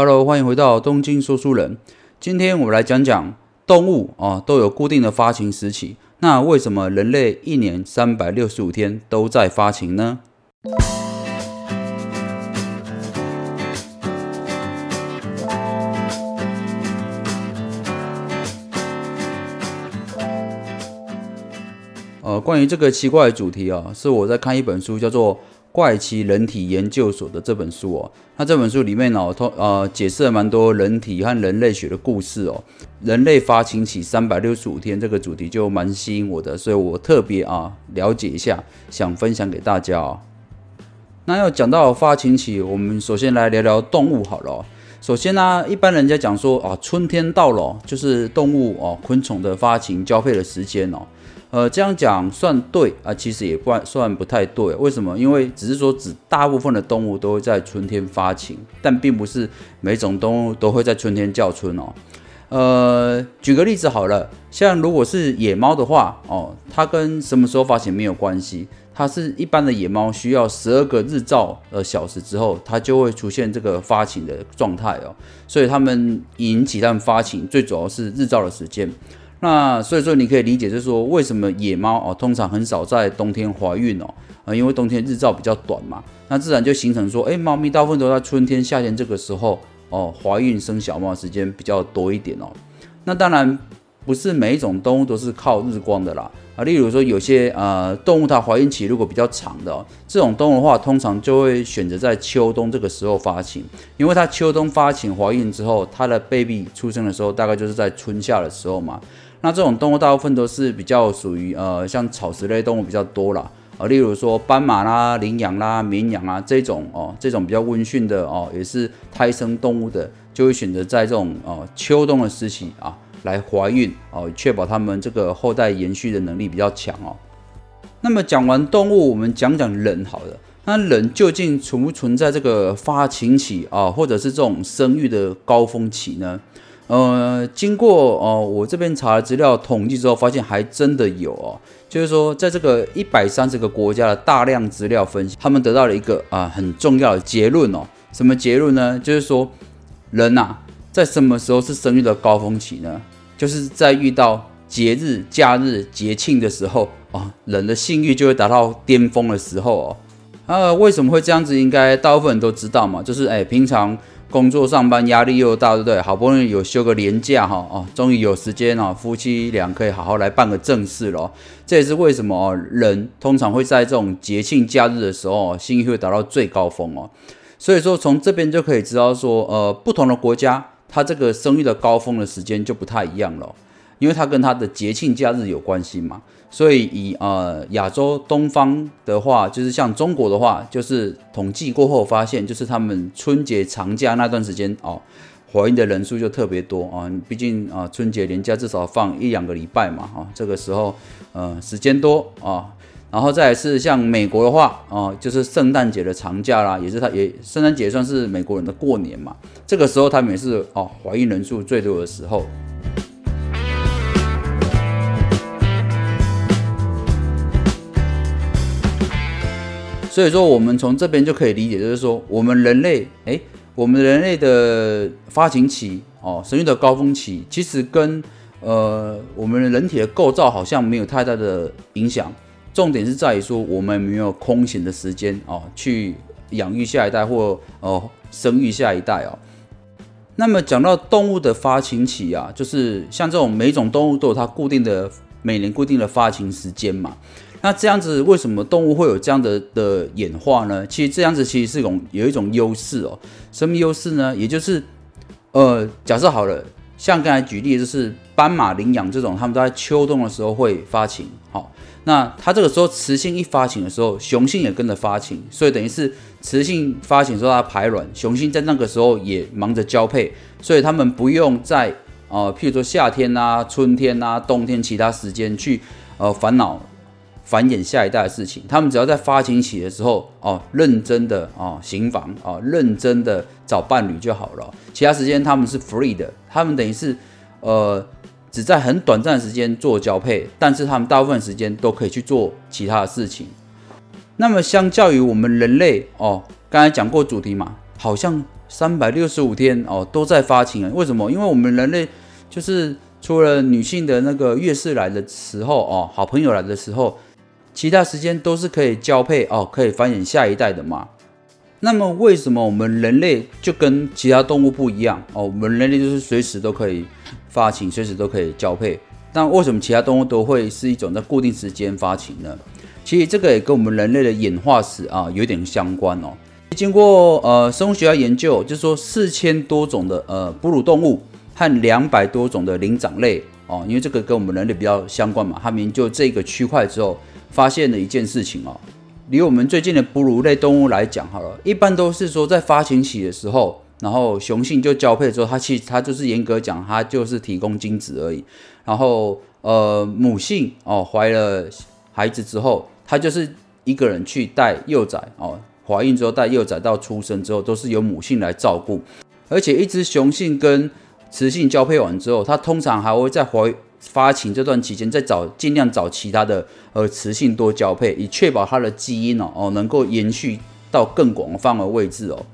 Hello，欢迎回到东京说书人。今天我们来讲讲动物啊都有固定的发情时期，那为什么人类一年三百六十五天都在发情呢？呃，关于这个奇怪的主题啊，是我在看一本书，叫做《怪奇人体研究所》的这本书哦。那这本书里面呢，通呃解释了蛮多人体和人类学的故事哦。人类发情期三百六十五天这个主题就蛮吸引我的，所以我特别啊了解一下，想分享给大家哦。那要讲到发情期，我们首先来聊聊动物好了。首先呢，一般人家讲说啊，春天到了，就是动物哦昆虫的发情交配的时间哦。呃，这样讲算对啊，其实也不算不太对。为什么？因为只是说，指大部分的动物都会在春天发情，但并不是每种动物都会在春天叫春哦。呃，举个例子好了，像如果是野猫的话哦，它跟什么时候发情没有关系，它是一般的野猫需要十二个日照呃小时之后，它就会出现这个发情的状态哦。所以它们引起它们发情，最主要是日照的时间。那所以说，你可以理解，就是说，为什么野猫哦，通常很少在冬天怀孕哦，啊，因为冬天日照比较短嘛，那自然就形成说，哎，猫咪大部分都在春天、夏天这个时候哦，怀孕生小猫时间比较多一点哦。那当然不是每一种动物都是靠日光的啦，啊，例如说有些呃动物它怀孕期如果比较长的，这种动物的话，通常就会选择在秋冬这个时候发情，因为它秋冬发情怀孕之后，它的 baby 出生的时候大概就是在春夏的时候嘛。那这种动物大部分都是比较属于呃，像草食类动物比较多啦，啊，例如说斑马啦、羚羊啦、绵羊啊这种哦，这种比较温驯的哦，也是胎生动物的，就会选择在这种哦秋冬的时期啊来怀孕哦，确保它们这个后代延续的能力比较强哦。那么讲完动物，我们讲讲人好了。那人究竟存不存在这个发情期啊，或者是这种生育的高峰期呢？呃，经过哦，我这边查了资料统计之后，发现还真的有哦，就是说，在这个一百三十个国家的大量资料分析，他们得到了一个啊很重要的结论哦。什么结论呢？就是说，人呐，在什么时候是生育的高峰期呢？就是在遇到节日、假日、节庆的时候啊，人的性欲就会达到巅峰的时候哦。呃，为什么会这样子？应该大部分人都知道嘛，就是哎，平常。工作上班压力又大，对不对？好不容易有休个年假哈，哦，终于有时间哦，夫妻俩可以好好来办个正事了。这也是为什么，人通常会在这种节庆假日的时候，性欲会达到最高峰哦。所以说，从这边就可以知道说，呃，不同的国家，它这个生育的高峰的时间就不太一样了。因为它跟它的节庆假日有关系嘛，所以以呃亚洲东方的话，就是像中国的话，就是统计过后发现，就是他们春节长假那段时间哦，怀孕的人数就特别多啊。毕竟啊春节连假至少放一两个礼拜嘛，哈，这个时候呃时间多啊。然后再是像美国的话啊，就是圣诞节的长假啦，也是它也圣诞节算是美国人的过年嘛，这个时候他们也是哦怀孕人数最多的时候。所以说，我们从这边就可以理解，就是说，我们人类，哎，我们人类的发情期，哦，生育的高峰期，其实跟呃我们人体的构造好像没有太大的影响。重点是在于说，我们没有空闲的时间哦，去养育下一代或哦生育下一代哦。那么讲到动物的发情期啊，就是像这种每种动物都有它固定的每年固定的发情时间嘛。那这样子，为什么动物会有这样的的演化呢？其实这样子其实是一种有一种优势哦。什么优势呢？也就是，呃，假设好了，像刚才举例，就是斑马、羚羊这种，它们在秋冬的时候会发情。好，那它这个时候雌性一发情的时候，雄性也跟着发情，所以等于是雌性发情时候它排卵，雄性在那个时候也忙着交配，所以它们不用在呃，譬如说夏天啊、春天啊、冬天其他时间去呃烦恼。繁衍下一代的事情，他们只要在发情期的时候哦，认真的哦行房哦，认真的找伴侣就好了。其他时间他们是 free 的，他们等于是呃只在很短暂的时间做交配，但是他们大部分时间都可以去做其他的事情。那么相较于我们人类哦，刚才讲过主题嘛，好像三百六十五天哦都在发情啊？为什么？因为我们人类就是除了女性的那个月事来的时候哦，好朋友来的时候，其他时间都是可以交配哦，可以繁衍下一代的嘛。那么为什么我们人类就跟其他动物不一样哦？我们人类就是随时都可以发情，随时都可以交配。那为什么其他动物都会是一种在固定时间发情呢？其实这个也跟我们人类的演化史啊有点相关哦。经过呃生物学家研究，就是说四千多种的呃哺乳动物和两百多种的灵长类哦，因为这个跟我们人类比较相关嘛。他们研究这个区块之后，发现了一件事情哦。离我们最近的哺乳类动物来讲，好了，一般都是说在发情期的时候，然后雄性就交配之后，它其实它就是严格讲，它就是提供精子而已。然后呃母性哦怀了孩子之后，它就是一个人去带幼崽哦，怀孕之后带幼崽到出生之后，都是由母性来照顾。而且一只雄性跟雌性交配完之后，它通常还会在怀发情这段期间，再找尽量找其他的呃雌性多交配，以确保它的基因哦哦能够延续到更广泛的位置哦。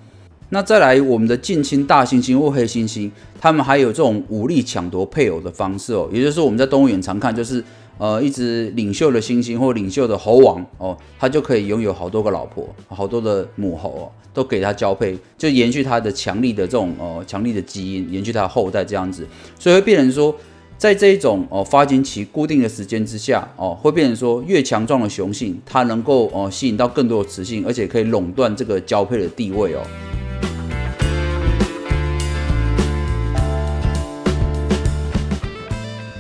那再来，我们的近亲大猩猩或黑猩猩，它们还有这种武力抢夺配偶的方式哦，也就是我们在动物园常看，就是呃一只领袖的猩猩或领袖的猴王哦，它就可以拥有好多个老婆，好多的母猴哦，都给它交配，就延续它的强力的这种呃强力的基因，延续它的后代这样子，所以会变成说。在这一种哦发情期固定的时间之下哦，会变成说越强壮的雄性，它能够哦吸引到更多的雌性，而且可以垄断这个交配的地位哦。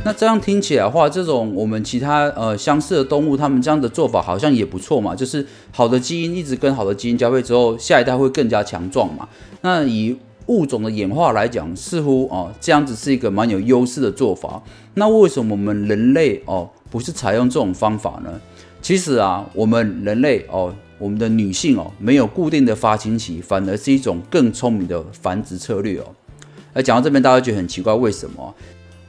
那这样听起来的话，这种我们其他呃相似的动物，它们这样的做法好像也不错嘛。就是好的基因一直跟好的基因交配之后，下一代会更加强壮嘛。那以物种的演化来讲，似乎哦这样子是一个蛮有优势的做法。那为什么我们人类哦不是采用这种方法呢？其实啊，我们人类哦，我们的女性哦没有固定的发情期，反而是一种更聪明的繁殖策略哦。而讲到这边，大家觉得很奇怪，为什么？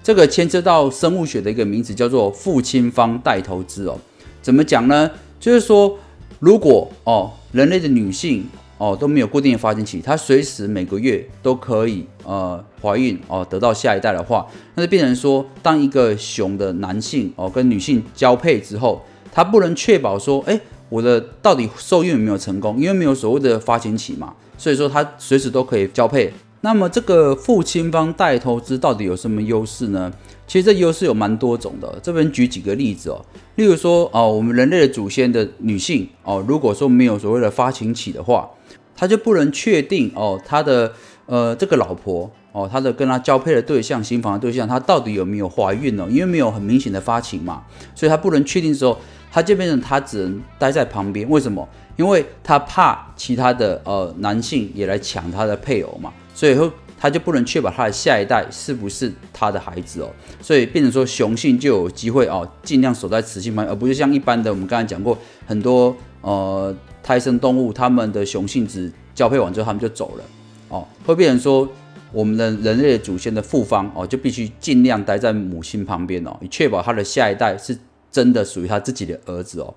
这个牵涉到生物学的一个名词，叫做父亲方带头肢哦。怎么讲呢？就是说，如果哦人类的女性。哦，都没有固定的发情期，它随时每个月都可以呃怀孕哦，得到下一代的话，那就变成说，当一个雄的男性哦跟女性交配之后，他不能确保说，哎，我的到底受孕有没有成功，因为没有所谓的发情期嘛，所以说他随时都可以交配。那么这个父亲方带头之到底有什么优势呢？其实这优势有蛮多种的，这边举几个例子哦，例如说哦，我们人类的祖先的女性哦，如果说没有所谓的发情期的话。他就不能确定哦，他的呃这个老婆哦，他的跟他交配的对象、新房的对象，他到底有没有怀孕呢？因为没有很明显的发情嘛，所以他不能确定的时候，他就变成他只能待在旁边。为什么？因为他怕其他的呃男性也来抢他的配偶嘛，所以说他就不能确保他的下一代是不是他的孩子哦，所以变成说雄性就有机会哦，尽量守在雌性旁边，而不是像一般的我们刚才讲过很多呃。胎生动物，它们的雄性子交配完之后，它们就走了，哦，会变成说，我们的人类祖先的父方哦，就必须尽量待在母亲旁边哦，以确保他的下一代是真的属于他自己的儿子哦。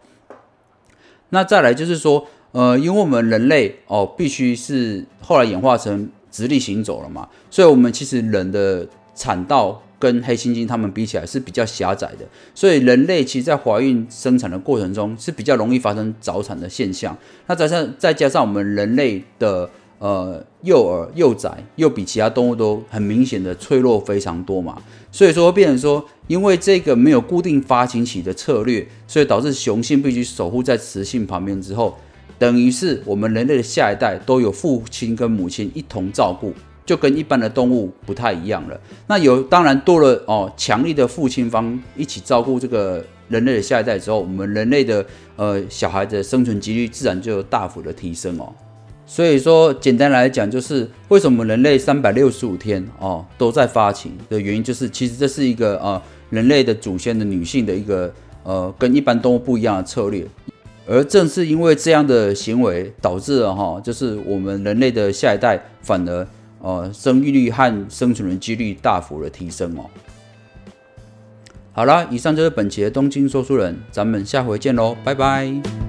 那再来就是说，呃，因为我们人类哦，必须是后来演化成直立行走了嘛，所以我们其实人的产道。跟黑猩猩它们比起来是比较狭窄的，所以人类其实，在怀孕生产的过程中是比较容易发生早产的现象。那再上再加上我们人类的呃幼儿幼崽又比其他动物都很明显的脆弱非常多嘛，所以说变成说，因为这个没有固定发情期的策略，所以导致雄性必须守护在雌性旁边之后，等于是我们人类的下一代都有父亲跟母亲一同照顾。就跟一般的动物不太一样了。那有当然多了哦，强力的父亲方一起照顾这个人类的下一代之后，我们人类的呃小孩的生存几率自然就大幅的提升哦。所以说，简单来讲，就是为什么人类三百六十五天哦都在发情的原因，就是其实这是一个呃人类的祖先的女性的一个呃跟一般动物不一样的策略。而正是因为这样的行为，导致了哈，就是我们人类的下一代反而。呃，生育率和生存的几率大幅的提升哦。好了，以上就是本期的东京说书人，咱们下回见喽，拜拜。